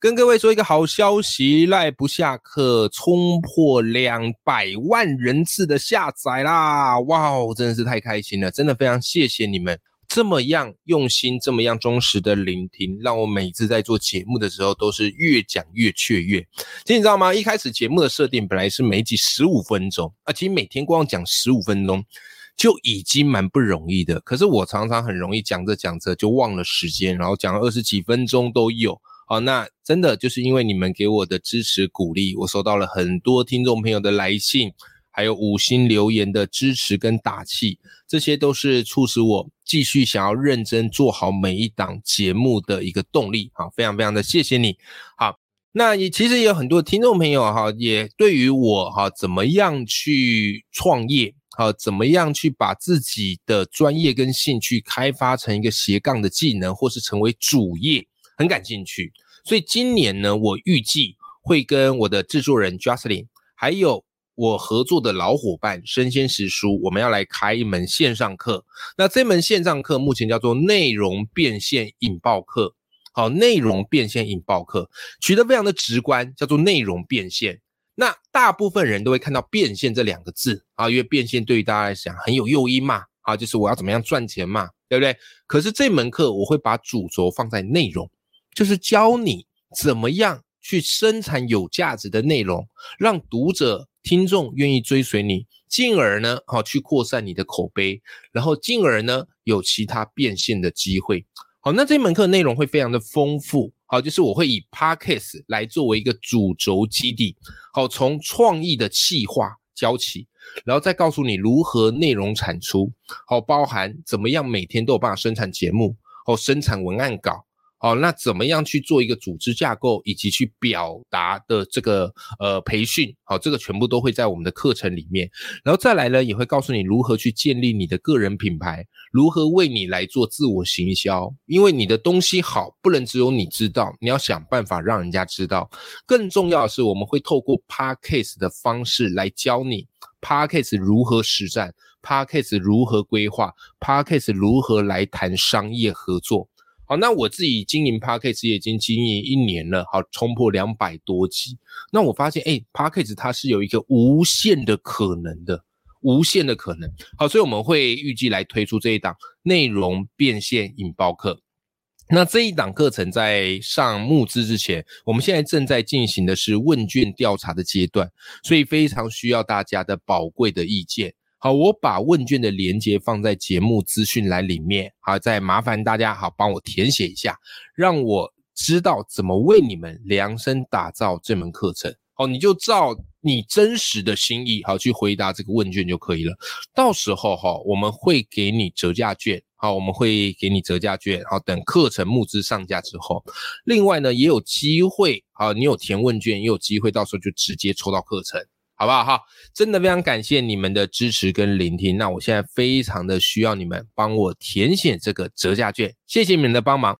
跟各位说一个好消息赖不下课冲破两百万人次的下载啦！哇哦，真的是太开心了，真的非常谢谢你们。这么样用心，这么样忠实的聆听，让我每次在做节目的时候都是越讲越雀跃。其实你知道吗？一开始节目的设定本来是每集十五分钟啊，其实每天光讲十五分钟就已经蛮不容易的。可是我常常很容易讲着讲着就忘了时间，然后讲了二十几分钟都有。好，那真的就是因为你们给我的支持鼓励，我收到了很多听众朋友的来信。还有五星留言的支持跟打气，这些都是促使我继续想要认真做好每一档节目的一个动力。好，非常非常的谢谢你。好，那也其实也有很多听众朋友哈，也对于我哈怎么样去创业，好，怎么样去把自己的专业跟兴趣开发成一个斜杠的技能，或是成为主业，很感兴趣。所以今年呢，我预计会跟我的制作人 Jocelyn 还有。我合作的老伙伴生鲜食书，我们要来开一门线上课。那这门线上课目前叫做内容变现引爆课。好，内容变现引爆课取得非常的直观，叫做内容变现。那大部分人都会看到变现这两个字啊，因为变现对于大家来讲很有诱因嘛，啊，就是我要怎么样赚钱嘛，对不对？可是这门课我会把主轴放在内容，就是教你怎么样去生产有价值的内容，让读者。听众愿意追随你，进而呢，好去扩散你的口碑，然后进而呢有其他变现的机会。好，那这门课内容会非常的丰富，好，就是我会以 Podcast 来作为一个主轴基地，好，从创意的企划教起，然后再告诉你如何内容产出，好，包含怎么样每天都有办法生产节目，哦，生产文案稿。哦，那怎么样去做一个组织架构，以及去表达的这个呃培训？好，这个全部都会在我们的课程里面。然后再来呢，也会告诉你如何去建立你的个人品牌，如何为你来做自我行销。因为你的东西好，不能只有你知道，你要想办法让人家知道。更重要的是，我们会透过 Podcast 的方式来教你 Podcast 如何实战，Podcast 如何规划，Podcast 如何来谈商业合作。好，那我自己经营 Podcast 也已经经营一年了，好，冲破两百多集。那我发现，哎，Podcast 它是有一个无限的可能的，无限的可能。好，所以我们会预计来推出这一档内容变现引爆课。那这一档课程在上募资之前，我们现在正在进行的是问卷调查的阶段，所以非常需要大家的宝贵的意见。好，我把问卷的连接放在节目资讯栏里面。好，再麻烦大家好帮我填写一下，让我知道怎么为你们量身打造这门课程。好，你就照你真实的心意，好去回答这个问卷就可以了。到时候哈，我们会给你折价券。好，我们会给你折价券。好，等课程募资上架之后，另外呢也有机会。好，你有填问卷，也有机会到时候就直接抽到课程。好不好哈？真的非常感谢你们的支持跟聆听。那我现在非常的需要你们帮我填写这个折价券，谢谢你们的帮忙。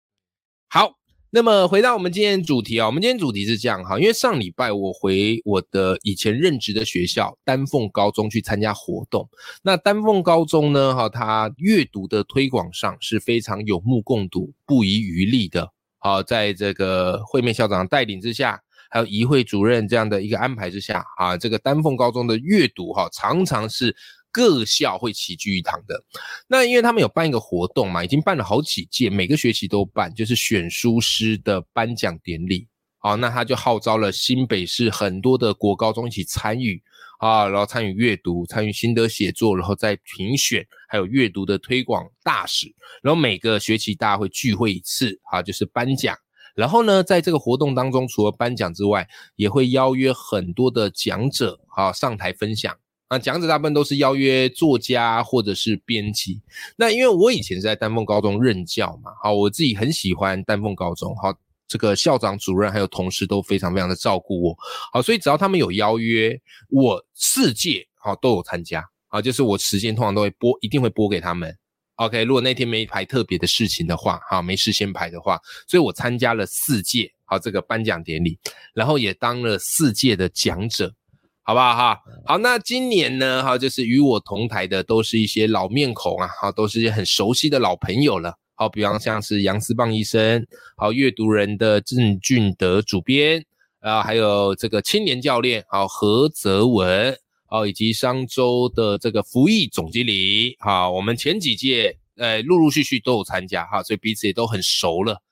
好，那么回到我们今天主题啊，我们今天主题是这样哈，因为上礼拜我回我的以前任职的学校丹凤高中去参加活动。那丹凤高中呢，哈，它阅读的推广上是非常有目共睹、不遗余力的。好，在这个会面校长带领之下。还有仪会主任这样的一个安排之下，啊，这个丹凤高中的阅读哈，常常是各校会齐聚一堂的。那因为他们有办一个活动嘛，已经办了好几届，每个学期都办，就是选书师的颁奖典礼。好，那他就号召了新北市很多的国高中一起参与啊，然后参与阅读，参与心得写作，然后再评选，还有阅读的推广大使。然后每个学期大家会聚会一次，啊，就是颁奖。然后呢，在这个活动当中，除了颁奖之外，也会邀约很多的讲者啊上台分享。啊，讲者大部分都是邀约作家或者是编辑。那因为我以前是在丹凤高中任教嘛，好，我自己很喜欢丹凤高中，好，这个校长、主任还有同事都非常非常的照顾我。好，所以只要他们有邀约，我四届好都有参加。啊，就是我时间通常都会拨，一定会拨给他们。OK，如果那天没排特别的事情的话，哈，没事先排的话，所以我参加了四届，好这个颁奖典礼，然后也当了四届的讲者，好不好哈？好，那今年呢，哈，就是与我同台的都是一些老面孔啊，哈，都是一些很熟悉的老朋友了。好，比方像是杨思棒医生，好，阅读人的郑俊德主编，啊，还有这个青年教练，好，何泽文。哦，以及商周的这个服役总经理，哈，我们前几届，呃，陆陆续续都有参加，哈，所以彼此也都很熟了。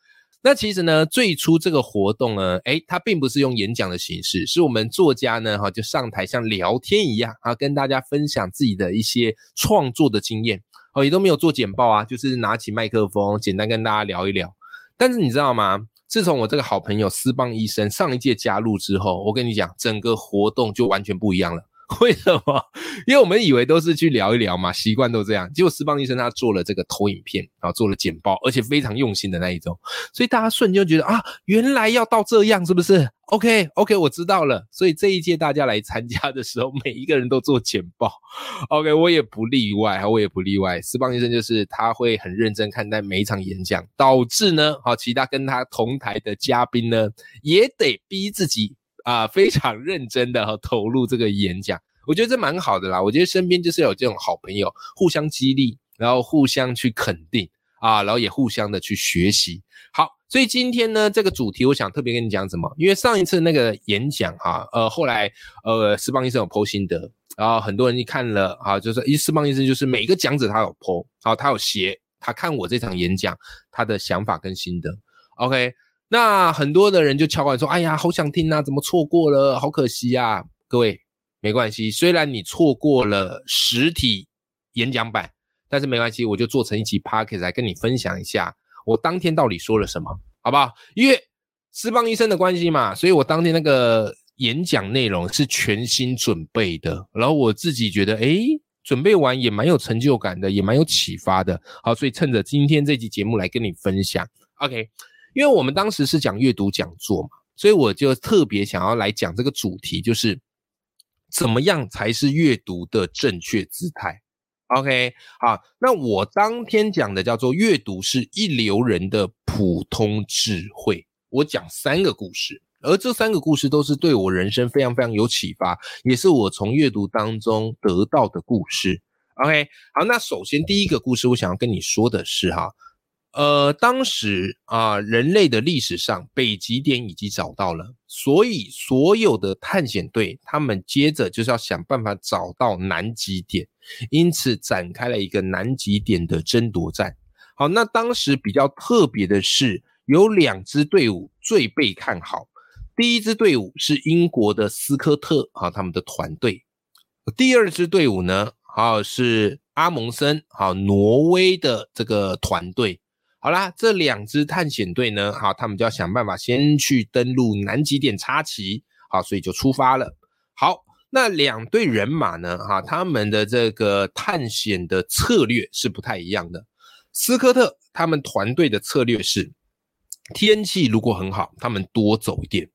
那其实呢，最初这个活动呢，诶，它并不是用演讲的形式，是我们作家呢，哈，就上台像聊天一样，啊，跟大家分享自己的一些创作的经验，哦，也都没有做简报啊，就是拿起麦克风，简单跟大家聊一聊。但是你知道吗？自从我这个好朋友斯邦医生上一届加入之后，我跟你讲，整个活动就完全不一样了。为什么？因为我们以为都是去聊一聊嘛，习惯都这样。结果斯邦医生他做了这个投影片，然后做了简报，而且非常用心的那一种，所以大家瞬间觉得啊，原来要到这样，是不是？OK OK，我知道了。所以这一届大家来参加的时候，每一个人都做简报。OK，我也不例外，我也不例外。斯邦医生就是他会很认真看待每一场演讲，导致呢，好，其他跟他同台的嘉宾呢，也得逼自己。啊，非常认真的和投入这个演讲，我觉得这蛮好的啦。我觉得身边就是有这种好朋友，互相激励，然后互相去肯定啊，然后也互相的去学习。好，所以今天呢，这个主题我想特别跟你讲什么？因为上一次那个演讲哈，呃，后来呃，斯邦医生有剖心得，然后很多人一看了啊，就是一斯邦医生就是每个讲者他有剖，好，他有写，他看我这场演讲他的想法跟心得。OK。那很多的人就敲碗说：“哎呀，好想听啊，怎么错过了？好可惜啊！”各位，没关系，虽然你错过了实体演讲版，但是没关系，我就做成一集 p o c k e t 来跟你分享一下我当天到底说了什么，好不好？因为私邦医生的关系嘛，所以我当天那个演讲内容是全新准备的，然后我自己觉得，哎，准备完也蛮有成就感的，也蛮有启发的。好，所以趁着今天这期节目来跟你分享，OK。因为我们当时是讲阅读讲座嘛，所以我就特别想要来讲这个主题，就是怎么样才是阅读的正确姿态。OK，好，那我当天讲的叫做阅读是一流人的普通智慧。我讲三个故事，而这三个故事都是对我人生非常非常有启发，也是我从阅读当中得到的故事。OK，好，那首先第一个故事，我想要跟你说的是哈。呃，当时啊，人类的历史上北极点已经找到了，所以所有的探险队他们接着就是要想办法找到南极点，因此展开了一个南极点的争夺战。好，那当时比较特别的是，有两支队伍最被看好，第一支队伍是英国的斯科特啊，他们的团队，第二支队伍呢，好是阿蒙森好，挪威的这个团队。好啦，这两支探险队呢，好，他们就要想办法先去登陆南极点插旗，好，所以就出发了。好，那两队人马呢，哈，他们的这个探险的策略是不太一样的。斯科特他们团队的策略是，天气如果很好，他们多走一点；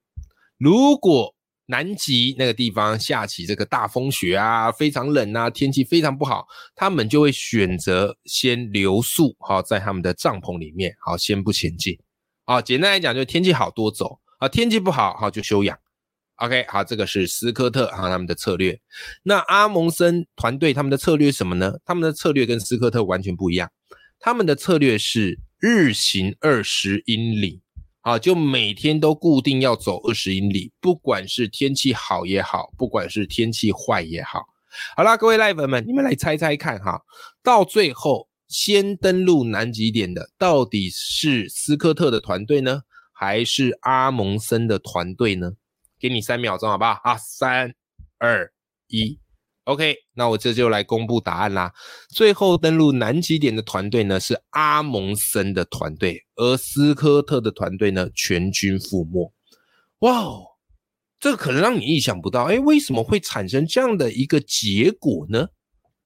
如果南极那个地方下起这个大风雪啊，非常冷啊，天气非常不好，他们就会选择先留宿，好在他们的帐篷里面，好先不前进。啊，简单来讲，就是天气好多走啊，天气不好好就休养。OK，好，这个是斯科特哈他们的策略。那阿蒙森团队他们的策略什么呢？他们的策略跟斯科特完全不一样，他们的策略是日行二十英里。啊，就每天都固定要走二十英里，不管是天气好也好，不管是天气坏也好。好啦，各位赖粉们，你们来猜猜看哈，到最后先登陆南极点的到底是斯科特的团队呢，还是阿蒙森的团队呢？给你三秒钟，好不好？啊，三、二、一。OK，那我这就来公布答案啦。最后登陆南极点的团队呢是阿蒙森的团队，而斯科特的团队呢全军覆没。哇哦，这可能让你意想不到，哎，为什么会产生这样的一个结果呢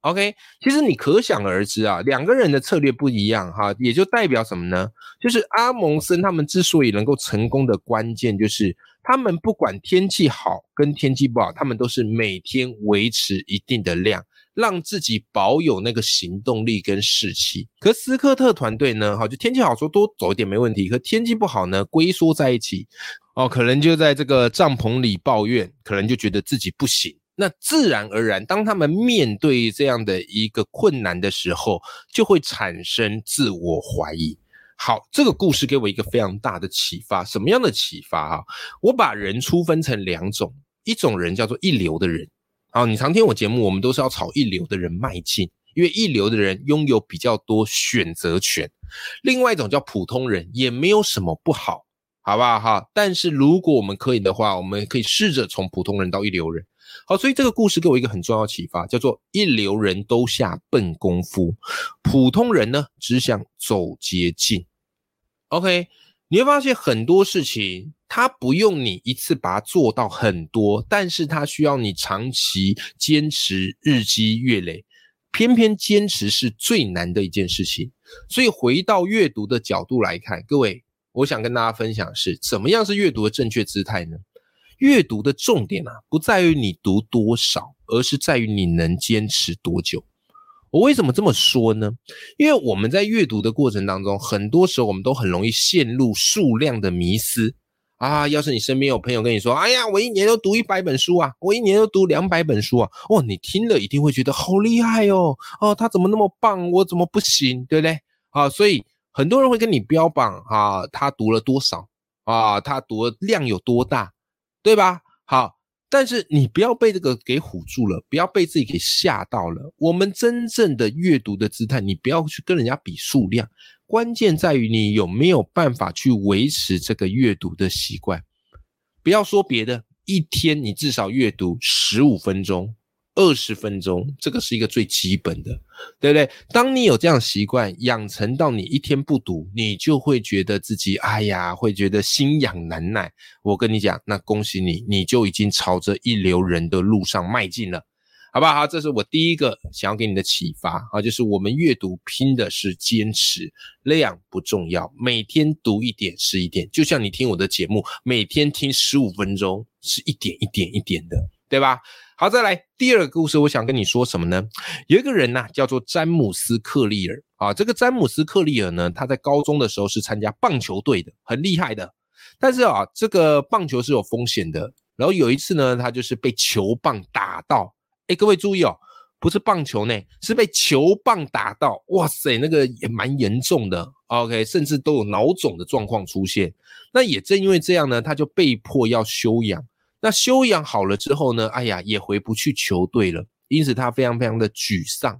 OK，其实你可想而知啊，两个人的策略不一样哈，也就代表什么呢？就是阿蒙森他们之所以能够成功的关键，就是他们不管天气好跟天气不好，他们都是每天维持一定的量，让自己保有那个行动力跟士气。可斯科特团队呢，哈，就天气好说多走一点没问题，可天气不好呢，龟缩在一起，哦，可能就在这个帐篷里抱怨，可能就觉得自己不行。那自然而然，当他们面对这样的一个困难的时候，就会产生自我怀疑。好，这个故事给我一个非常大的启发。什么样的启发啊？我把人粗分成两种，一种人叫做一流的人。好，你常听我节目，我们都是要朝一流的人迈进，因为一流的人拥有比较多选择权。另外一种叫普通人，也没有什么不好，好不好？哈，但是如果我们可以的话，我们可以试着从普通人到一流人。好，所以这个故事给我一个很重要启发，叫做一流人都下笨功夫，普通人呢只想走捷径。OK，你会发现很多事情，它不用你一次把它做到很多，但是它需要你长期坚持，日积月累。偏偏坚持是最难的一件事情。所以回到阅读的角度来看，各位，我想跟大家分享是怎么样是阅读的正确姿态呢？阅读的重点啊，不在于你读多少，而是在于你能坚持多久。我为什么这么说呢？因为我们在阅读的过程当中，很多时候我们都很容易陷入数量的迷思啊。要是你身边有朋友跟你说：“哎呀，我一年都读一百本书啊，我一年都读两百本书啊。”哦，你听了一定会觉得好厉害哦。哦，他怎么那么棒？我怎么不行？对不对？啊，所以很多人会跟你标榜啊，他读了多少啊，他读的量有多大。对吧？好，但是你不要被这个给唬住了，不要被自己给吓到了。我们真正的阅读的姿态，你不要去跟人家比数量，关键在于你有没有办法去维持这个阅读的习惯。不要说别的，一天你至少阅读十五分钟。二十分钟，这个是一个最基本的，对不对？当你有这样习惯养成到你一天不读，你就会觉得自己哎呀，会觉得心痒难耐。我跟你讲，那恭喜你，你就已经朝着一流人的路上迈进了，好不好？这是我第一个想要给你的启发啊，就是我们阅读拼的是坚持，量不重要，每天读一点是一点，就像你听我的节目，每天听十五分钟是一点一点一点的，对吧？好，再来第二个故事，我想跟你说什么呢？有一个人呢，叫做詹姆斯·克利尔啊。这个詹姆斯·克利尔呢，他在高中的时候是参加棒球队的，很厉害的。但是啊，这个棒球是有风险的。然后有一次呢，他就是被球棒打到。哎，各位注意哦，不是棒球呢，是被球棒打到。哇塞，那个也蛮严重的。OK，甚至都有脑肿的状况出现。那也正因为这样呢，他就被迫要休养。那休养好了之后呢？哎呀，也回不去球队了，因此他非常非常的沮丧。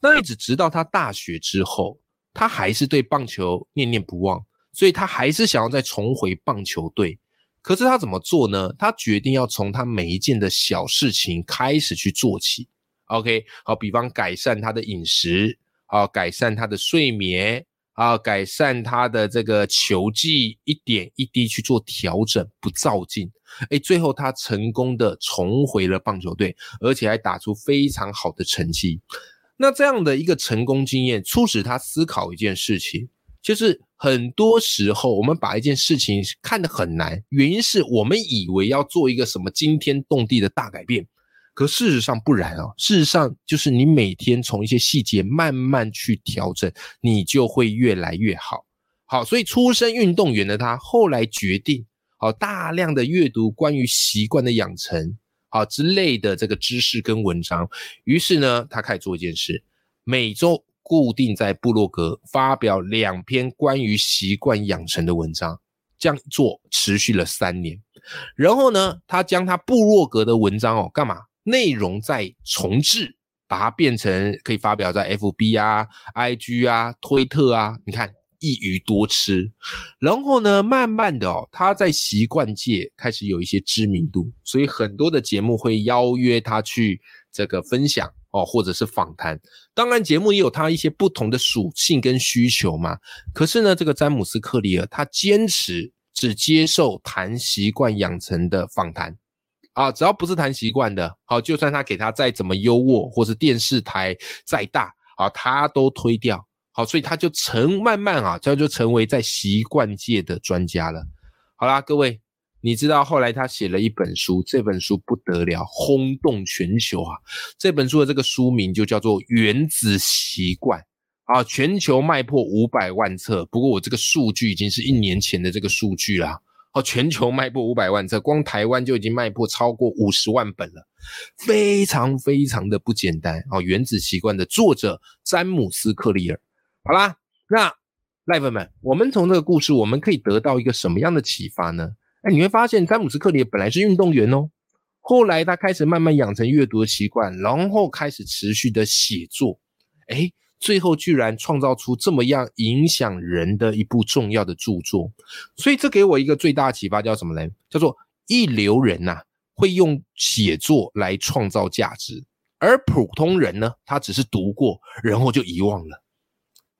那一直直到他大学之后，他还是对棒球念念不忘，所以他还是想要再重回棒球队。可是他怎么做呢？他决定要从他每一件的小事情开始去做起。OK，好，比方改善他的饮食，啊，改善他的睡眠。啊，改善他的这个球技，一点一滴去做调整，不照进。哎，最后他成功的重回了棒球队，而且还打出非常好的成绩。那这样的一个成功经验，促使他思考一件事情，就是很多时候我们把一件事情看得很难，原因是我们以为要做一个什么惊天动地的大改变。可事实上不然哦，事实上就是你每天从一些细节慢慢去调整，你就会越来越好。好，所以出身运动员的他后来决定，好大量的阅读关于习惯的养成，好之类的这个知识跟文章。于是呢，他开始做一件事，每周固定在部落格发表两篇关于习惯养成的文章。这样做持续了三年，然后呢，他将他部落格的文章哦干嘛？内容再重置，把它变成可以发表在 FB 啊、IG 啊、推特啊。你看一鱼多吃，然后呢，慢慢的哦，他在习惯界开始有一些知名度，所以很多的节目会邀约他去这个分享哦，或者是访谈。当然，节目也有他一些不同的属性跟需求嘛。可是呢，这个詹姆斯克里尔他坚持只接受谈习惯养成的访谈。啊，只要不是谈习惯的，好，就算他给他再怎么优渥，或是电视台再大，啊，他都推掉。好，所以他就成慢慢啊，这样就成为在习惯界的专家了。好啦，各位，你知道后来他写了一本书，这本书不得了，轰动全球啊！这本书的这个书名就叫做《原子习惯》啊，全球卖破五百万册。不过我这个数据已经是一年前的这个数据啦。哦，全球卖破五百万册，光台湾就已经卖破超过五十万本了，非常非常的不简单哦。《原子习惯》的作者詹姆斯·克利尔。好啦，那 Live 们，我们从这个故事，我们可以得到一个什么样的启发呢？哎，你会发现詹姆斯克里本来是运动员哦，后来他开始慢慢养成阅读的习惯，然后开始持续的写作，哎，最后居然创造出这么样影响人的一部重要的著作。所以这给我一个最大的启发，叫什么呢？叫做一流人呐，会用写作来创造价值，而普通人呢，他只是读过，然后就遗忘了。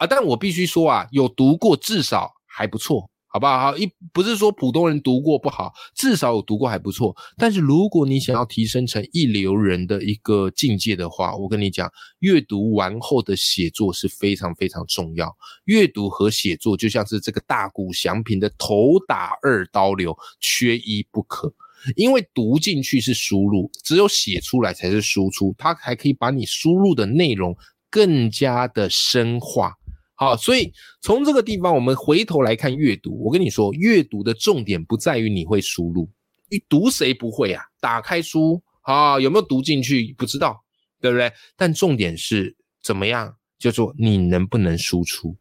啊！但我必须说啊，有读过至少还不错，好不好？好一不是说普通人读过不好，至少有读过还不错。但是如果你想要提升成一流人的一个境界的话，我跟你讲，阅读完后的写作是非常非常重要。阅读和写作就像是这个大鼓祥平的头打二刀流，缺一不可。因为读进去是输入，只有写出来才是输出，它还可以把你输入的内容更加的深化。好，所以从这个地方，我们回头来看阅读。我跟你说，阅读的重点不在于你会输入，你读谁不会啊？打开书啊，有没有读进去不知道，对不对？但重点是怎么样，就说你能不能输出。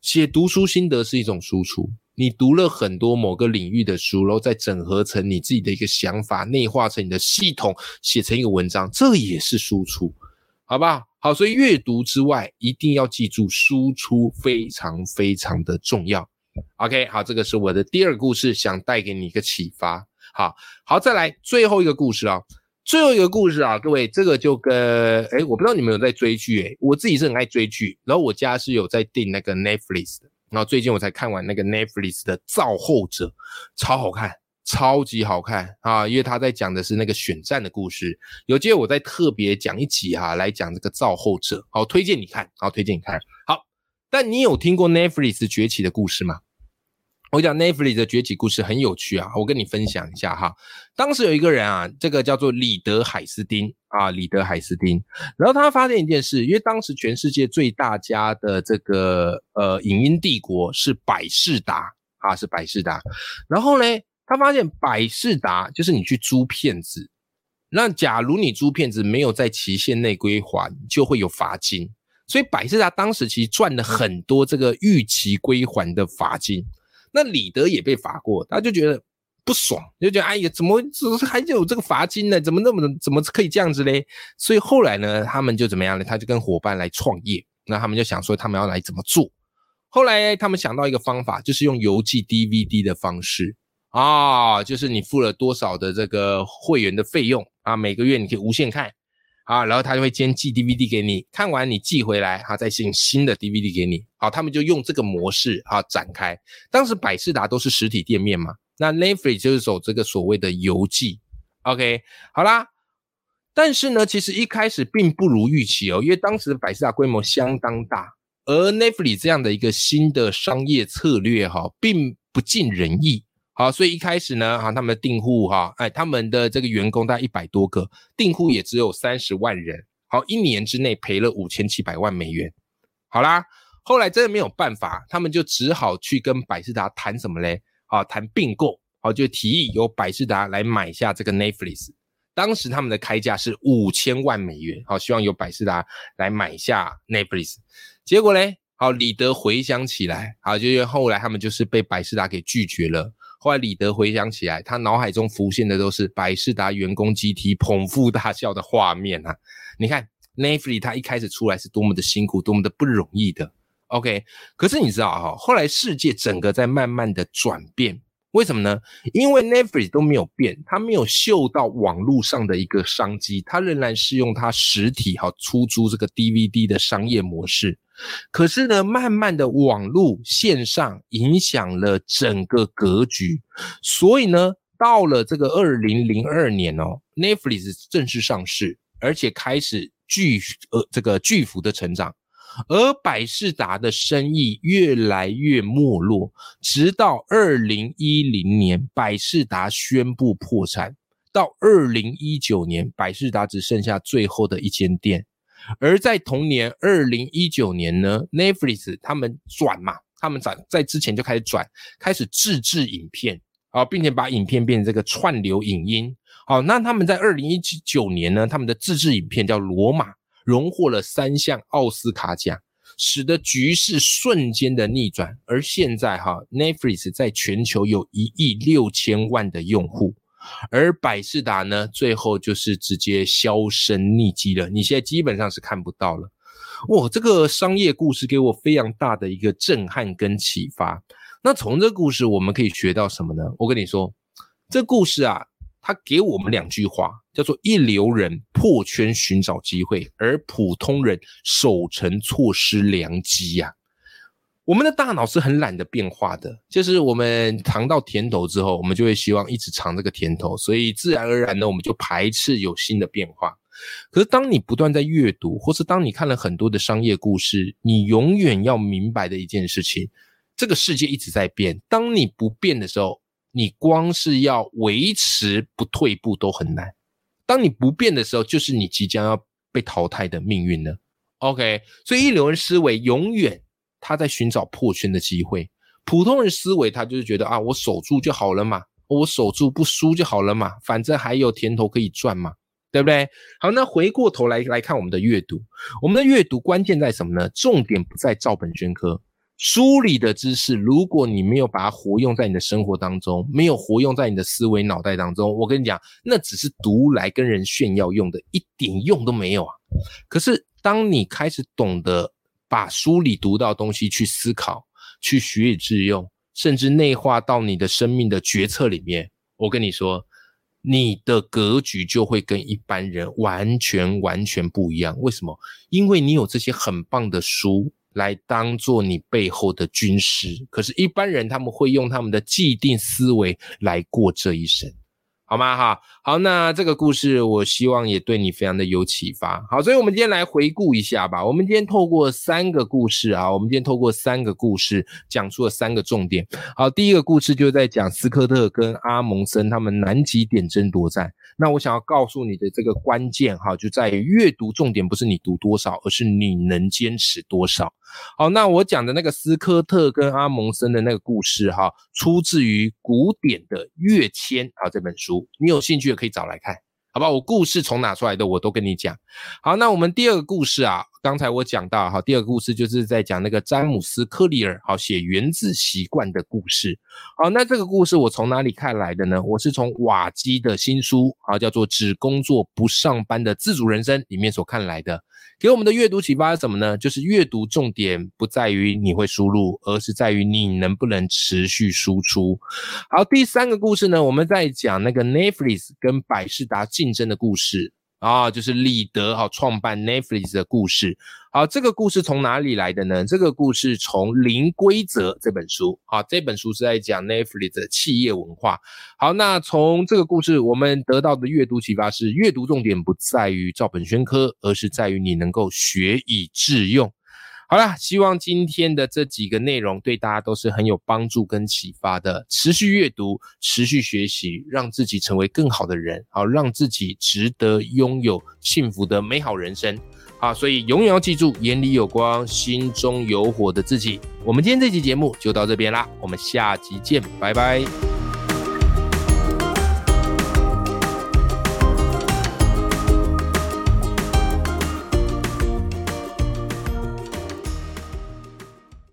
写读书心得是一种输出，你读了很多某个领域的书，然后再整合成你自己的一个想法，内化成你的系统，写成一个文章，这也是输出，好不好？好，所以阅读之外，一定要记住输出非常非常的重要。OK，好，这个是我的第二个故事，想带给你一个启发。好好，再来最后一个故事啊，最后一个故事啊，各位，这个就跟哎，我不知道你们有在追剧哎，我自己是很爱追剧，然后我家是有在订那个 Netflix 的，然后最近我才看完那个 Netflix 的《造后者》，超好看。超级好看啊！因为他在讲的是那个选战的故事，有机会我再特别讲一集哈，来讲这个造后者。好，推荐你看，好，推荐你看。好，但你有听过 Netflix 崛起的故事吗？我讲 Netflix 的崛起故事很有趣啊，我跟你分享一下哈。当时有一个人啊，这个叫做李德海斯丁啊，李德海斯丁。然后他发现一件事，因为当时全世界最大家的这个呃影音帝国是百事达啊，是百事达。然后呢？他发现百事达就是你去租片子，那假如你租片子没有在期限内归还，就会有罚金。所以百事达当时其实赚了很多这个逾期归还的罚金。那李德也被罚过，他就觉得不爽，就觉得哎呀，怎么还有这个罚金呢？怎么那么怎么可以这样子嘞？所以后来呢，他们就怎么样呢？他就跟伙伴来创业，那他们就想说他们要来怎么做？后来他们想到一个方法，就是用邮寄 DVD 的方式。啊，就是你付了多少的这个会员的费用啊，每个月你可以无限看啊，然后他就会先寄 DVD 给你，看完你寄回来，他再寄新的 DVD 给你。好，他们就用这个模式啊展开。当时百事达都是实体店面嘛，那 Netflix 就是走这个所谓的邮寄。OK，好啦，但是呢，其实一开始并不如预期哦，因为当时的百事达规模相当大，而 n e t f l i 这样的一个新的商业策略哈，并不尽人意。好，所以一开始呢，哈，他们的订户哈，哎，他们的这个员工大概一百多个，订户也只有三十万人。好，一年之内赔了五千七百万美元。好啦，后来真的没有办法，他们就只好去跟百事达谈什么嘞？啊，谈并购。好，就提议由百事达来买下这个 Netflix。当时他们的开价是五千万美元。好，希望由百事达来买下 Netflix。结果嘞，好，李德回想起来，好，就因为后来他们就是被百事达给拒绝了。后来李德回想起来，他脑海中浮现的都是百事达员工集体捧腹大笑的画面啊！你看 n a f l y 他一开始出来是多么的辛苦，多么的不容易的。OK，可是你知道哈，后来世界整个在慢慢的转变，为什么呢？因为 Netflix 都没有变，它没有嗅到网络上的一个商机，它仍然是用它实体哈出租这个 DVD 的商业模式。可是呢，慢慢的网络线上影响了整个格局，所以呢，到了这个二零零二年哦，Netflix 正式上市，而且开始巨呃这个巨幅的成长。而百事达的生意越来越没落，直到二零一零年，百事达宣布破产。到二零一九年，百事达只剩下最后的一间店。而在同年二零一九年呢，Netflix 他们转嘛，他们在在之前就开始转，开始自制影片啊，并且把影片变成这个串流影音。好，那他们在二零一九年呢，他们的自制影片叫《罗马》。荣获了三项奥斯卡奖，使得局势瞬间的逆转。而现在哈，Netflix 在全球有一亿六千万的用户，而百事达呢，最后就是直接销声匿迹了。你现在基本上是看不到了。哇，这个商业故事给我非常大的一个震撼跟启发。那从这故事我们可以学到什么呢？我跟你说，这故事啊。他给我们两句话，叫做“一流人破圈寻找机会，而普通人守城错失良机”呀。我们的大脑是很懒得变化的，就是我们尝到甜头之后，我们就会希望一直尝这个甜头，所以自然而然呢，我们就排斥有新的变化。可是当你不断在阅读，或是当你看了很多的商业故事，你永远要明白的一件事情：这个世界一直在变。当你不变的时候，你光是要维持不退步都很难。当你不变的时候，就是你即将要被淘汰的命运了。OK，所以一流人思维永远他在寻找破圈的机会，普通人思维他就是觉得啊，我守住就好了嘛，我守住不输就好了嘛，反正还有甜头可以赚嘛，对不对？好，那回过头来来看我们的阅读，我们的阅读关键在什么呢？重点不在照本宣科。书里的知识，如果你没有把它活用在你的生活当中，没有活用在你的思维脑袋当中，我跟你讲，那只是读来跟人炫耀用的，一点用都没有啊。可是，当你开始懂得把书里读到的东西去思考、去学以致用，甚至内化到你的生命的决策里面，我跟你说，你的格局就会跟一般人完全完全不一样。为什么？因为你有这些很棒的书。来当做你背后的军师，可是，一般人他们会用他们的既定思维来过这一生。好吗？哈，好，那这个故事我希望也对你非常的有启发。好，所以我们今天来回顾一下吧。我们今天透过三个故事啊，我们今天透过三个故事讲出了三个重点。好，第一个故事就在讲斯科特跟阿蒙森他们南极点争夺战。那我想要告诉你的这个关键哈，就在于阅读重点不是你读多少，而是你能坚持多少。好，那我讲的那个斯科特跟阿蒙森的那个故事哈，出自于古典的《跃迁》啊这本书，你有兴趣的可以找来看，好吧？我故事从哪出来的我都跟你讲。好，那我们第二个故事啊，刚才我讲到哈，第二个故事就是在讲那个詹姆斯·克里尔好写《原子习惯》的故事。好，那这个故事我从哪里看来的呢？我是从瓦基的新书啊，叫做《只工作不上班的自主人生》里面所看来的。给我们的阅读启发是什么呢？就是阅读重点不在于你会输入，而是在于你能不能持续输出。好，第三个故事呢，我们在讲那个 Netflix 跟百事达竞争的故事。啊，就是李德哈创办 Netflix 的故事。好，这个故事从哪里来的呢？这个故事从《零规则》这本书。啊，这本书是在讲 Netflix 的企业文化。好，那从这个故事我们得到的阅读启发是：阅读重点不在于照本宣科，而是在于你能够学以致用。好了，希望今天的这几个内容对大家都是很有帮助跟启发的。持续阅读，持续学习，让自己成为更好的人，好，让自己值得拥有幸福的美好人生。好，所以永远要记住，眼里有光，心中有火的自己。我们今天这期节目就到这边啦，我们下集见，拜拜。